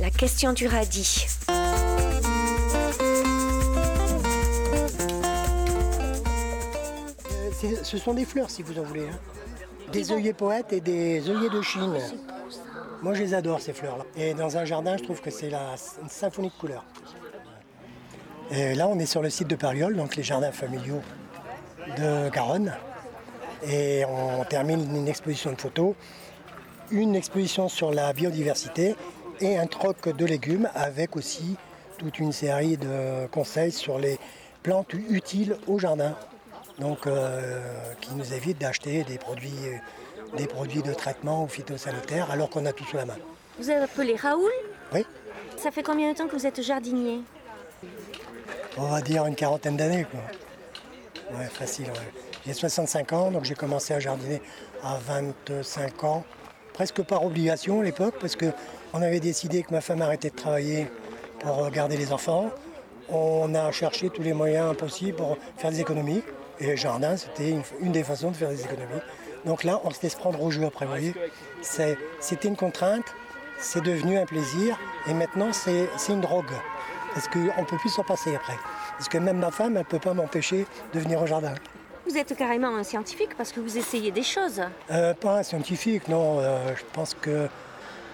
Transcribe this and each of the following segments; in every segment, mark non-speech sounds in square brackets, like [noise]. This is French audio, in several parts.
La question du radis. Euh, Ce sont des fleurs si vous en voulez. hein. Des œillets poètes et des œillets de Chine. Moi je les adore ces fleurs-là. Et dans un jardin je trouve que c'est la, une symphonie de couleurs. Et là on est sur le site de Pariol, donc les jardins familiaux de Garonne. Et on termine une exposition de photos, une exposition sur la biodiversité et un troc de légumes avec aussi toute une série de conseils sur les plantes utiles au jardin. Donc euh, qui nous évite d'acheter des produits, des produits de traitement ou phytosanitaires alors qu'on a tout sous la main. Vous êtes appelé Raoul? Oui, Ça fait combien de temps que vous êtes jardinier? On va dire une quarantaine d'années quoi. Ouais, facile. ouais. J'ai 65 ans, donc j'ai commencé à jardiner à 25 ans, presque par obligation à l'époque, parce que on avait décidé que ma femme arrêtait de travailler pour garder les enfants. On a cherché tous les moyens possibles pour faire des économies. Et le jardin, c'était une, une des façons de faire des économies. Donc là, on se laisse prendre au jeu après, vous voyez. C'était une contrainte, c'est devenu un plaisir, et maintenant c'est c'est une drogue. Parce qu'on ne peut plus s'en passer après. Parce que même ma femme, elle ne peut pas m'empêcher de venir au jardin. Vous êtes carrément un scientifique parce que vous essayez des choses. Euh, pas un scientifique, non. euh, je pense que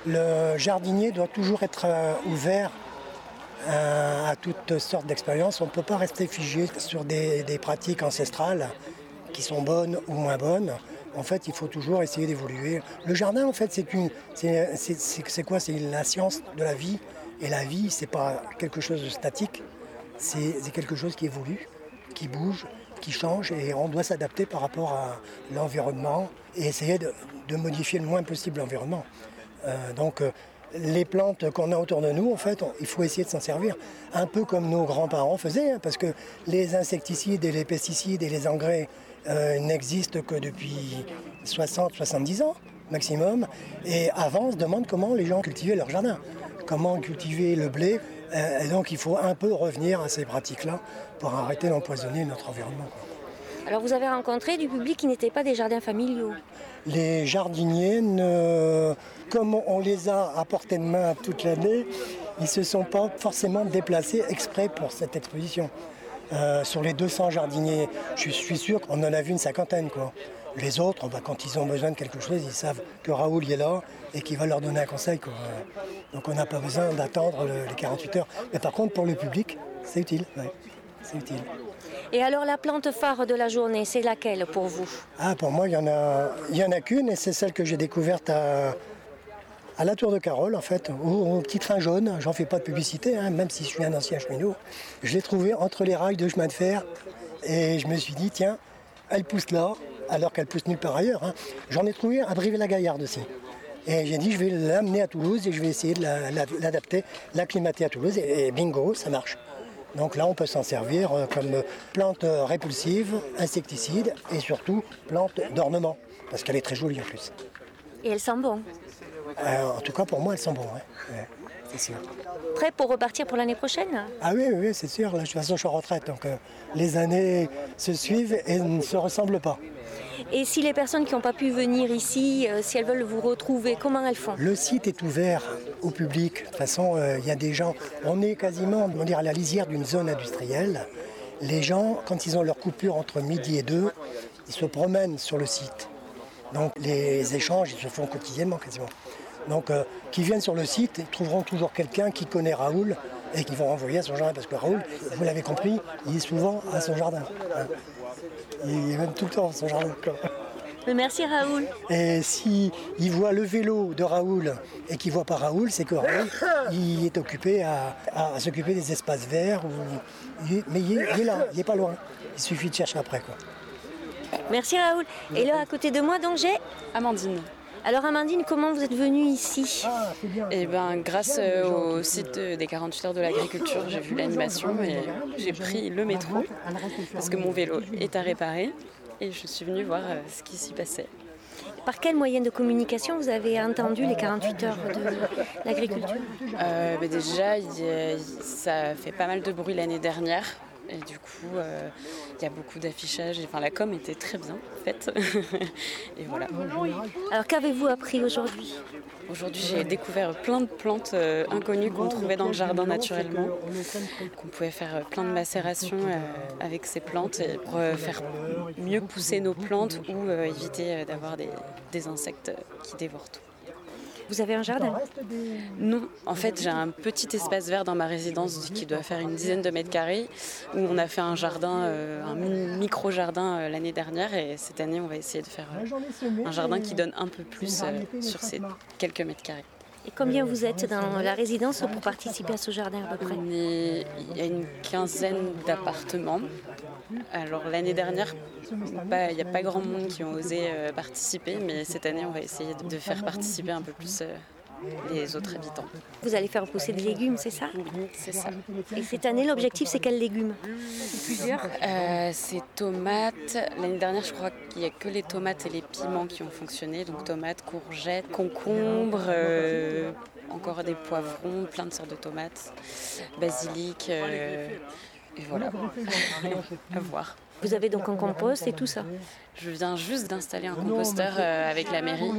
le jardinier doit toujours être euh, ouvert euh, à toutes sortes d'expériences. On ne peut pas rester figé sur des, pratiques ancestrales qui sont bonnes ou moins bonnes. En fait, il faut toujours essayer d'évoluer. Le jardin, en fait, c'est quoi? C'est la science de la vie. Et la vie, c'est pas quelque chose de statique. C'est, quelque chose qui évolue, qui bouge, qui change, et on doit s'adapter par rapport à l'environnement et essayer de modifier le moins possible l'environnement. Euh, donc, euh, les plantes qu'on a autour de nous, en fait, il faut essayer de s'en servir. Un peu comme nos grands-parents faisaient, hein, parce que les insecticides et les pesticides et les engrais euh, n'existent que depuis 60-70 ans maximum. Et avant, on se demande comment les gens cultivaient leur jardin, comment cultiver le blé. Et donc, il faut un peu revenir à ces pratiques-là pour arrêter d'empoisonner notre environnement. Alors vous avez rencontré du public qui n'était pas des jardins familiaux. Les jardiniers, comme on les a à portée de main toute l'année, ils ne se sont pas forcément déplacés exprès pour cette exposition. Euh, sur les 200 jardiniers, je suis sûr qu'on en a vu une cinquantaine. Les autres, bah, quand ils ont besoin de quelque chose, ils savent que Raoul est là et qu'il va leur donner un conseil. Donc on n'a pas besoin d'attendre le- les 48 heures. Mais par contre, pour le public. C'est utile. Et alors la plante phare de la journée, c'est laquelle pour vous Ah, pour moi, il y en a, a qu'une, et c'est celle que j'ai découverte à, la Tour de Carole, en fait, au, au petit train jaune. J'en fais pas de publicité, hein, même si je suis un ancien cheminot. Je l'ai trouvée entre les rails de chemin de fer, et je me suis dit, tiens, elle pousse là, alors qu'elle pousse nulle part ailleurs. hein. J'en ai trouvé à Brive-la-Gaillarde aussi. Et j'ai dit, je vais l'amener à Toulouse et je vais essayer de la- la- l'adapter, l'acclimater à Toulouse, et bingo, ça marche. Donc là, on peut s'en servir euh, comme plante répulsive, insecticide et surtout plante d'ornement, parce qu'elle est très jolie en plus. Et elle sent bon. Euh, en tout cas, pour moi, sont bonnes, ouais. Ouais, c'est sûr. Prêt pour repartir pour l'année prochaine? Ah oui, oui, oui, c'est sûr. Là, de toute façon, je suis en retraite, donc euh, les années se suivent et ne se ressemblent pas. Et si les personnes qui n'ont pas pu venir ici, euh, si elles veulent vous retrouver, comment elles font? Le site est ouvert au public. De toute façon, euh, il y a des gens. On est quasiment, on dire, à la lisière d'une zone industrielle. Les gens, quand ils ont leur coupure entre midi et deux, ils se promènent sur le site. Donc les échanges, ils se font quotidiennement quasiment. Donc, euh, qui viennent sur le site, ils trouveront toujours quelqu'un qui connaît Raoul et qui vont renvoyer à son jardin. Parce que Raoul, vous l'avez compris, il est souvent à son jardin. Hein. Il est même tout le temps à son jardin. Merci Raoul. Et si il voit le vélo de Raoul et qu'il voit pas Raoul, c'est que Raoul, il est occupé à, à s'occuper des espaces verts. mais il est, il est là, il est pas loin. Il suffit de chercher après. Quoi. Merci Raoul. Et là, à côté de moi, donc j'ai. Amandine. Alors Amandine, comment vous êtes venue ici. Et ben, grâce euh, au site de- des 48 heures de l'agriculture, j'ai vu l'animation et j'ai pris le métro parce que mon vélo est à réparer et je suis venue voir euh, ce qui s'y passait. Par quel moyen de communication vous avez entendu les 48 heures de l'agriculture? Euh, ben déjà, ça fait pas mal de bruit l'année dernière Et du coup, euh, il y a beaucoup d'affichage. Enfin, la com était très bien faite. [laughs] et voilà. Alors qu'avez-vous appris aujourd'hui? Aujourd'hui, j'ai découvert plein de plantes euh, inconnues qu'on trouvait dans le jardin naturellement, qu'on pouvait faire euh, plein de macérations avec ces plantes et pour faire mieux pousser nos plantes ou éviter d'avoir des, des insectes qui dévorent tout. Vous avez un jardin Non, en fait j'ai un petit espace vert dans ma résidence qui doit faire une dizaine de mètres carrés où on a fait un jardin, euh, un micro-jardin euh, l'année dernière et cette année on va essayer de faire euh, un jardin qui donne un peu plus sur ces quelques mètres carrés. Et combien vous êtes dans la résidence pour participer à ce jardin à peu près Il y a une quinzaine d'appartements. Alors l'année dernière, il n'y a pas grand monde qui ont osé euh, participer, mais cette année, on va essayer de faire participer un peu plus euh, les autres habitants. Vous allez faire pousser des légumes, c'est ça c'est ça. Et cette année, l'objectif, c'est quels légumes Plusieurs. Euh, c'est tomates. L'année dernière, je crois qu'il n'y a que les tomates et les piments qui ont fonctionné. Donc tomates, courgettes, concombres, encore des poivrons, plein de sortes de tomates, basilic. et voilà. [laughs] à voir. Vous avez donc un compost et tout ça Je viens juste d'installer un composteur euh, avec la mairie.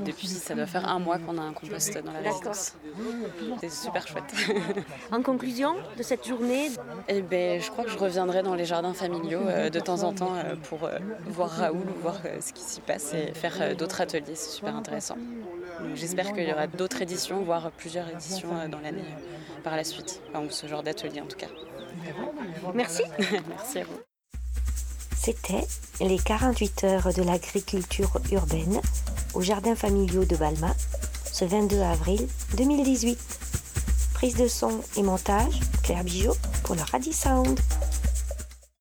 Depuis, ça doit faire un mois qu'on a un compost dans la résidence. C'est super chouette. [laughs] En conclusion de cette journée eh ben, Je crois que je reviendrai dans les jardins familiaux euh, de temps en temps euh, pour voir Raoul, voir ce qui s'y passe et faire d'autres ateliers. C'est super intéressant. J'espère qu'il y aura d'autres éditions, voire plusieurs éditions dans l'année par la suite. Enfin, ce genre d'atelier en tout cas. Merci. [laughs] Merci à vous. C'était les 48 heures de l'agriculture urbaine au jardin familiaux de Balma, ce 22 avril 2018. Prise de son et montage, Claire Bijot pour le Radi Sound.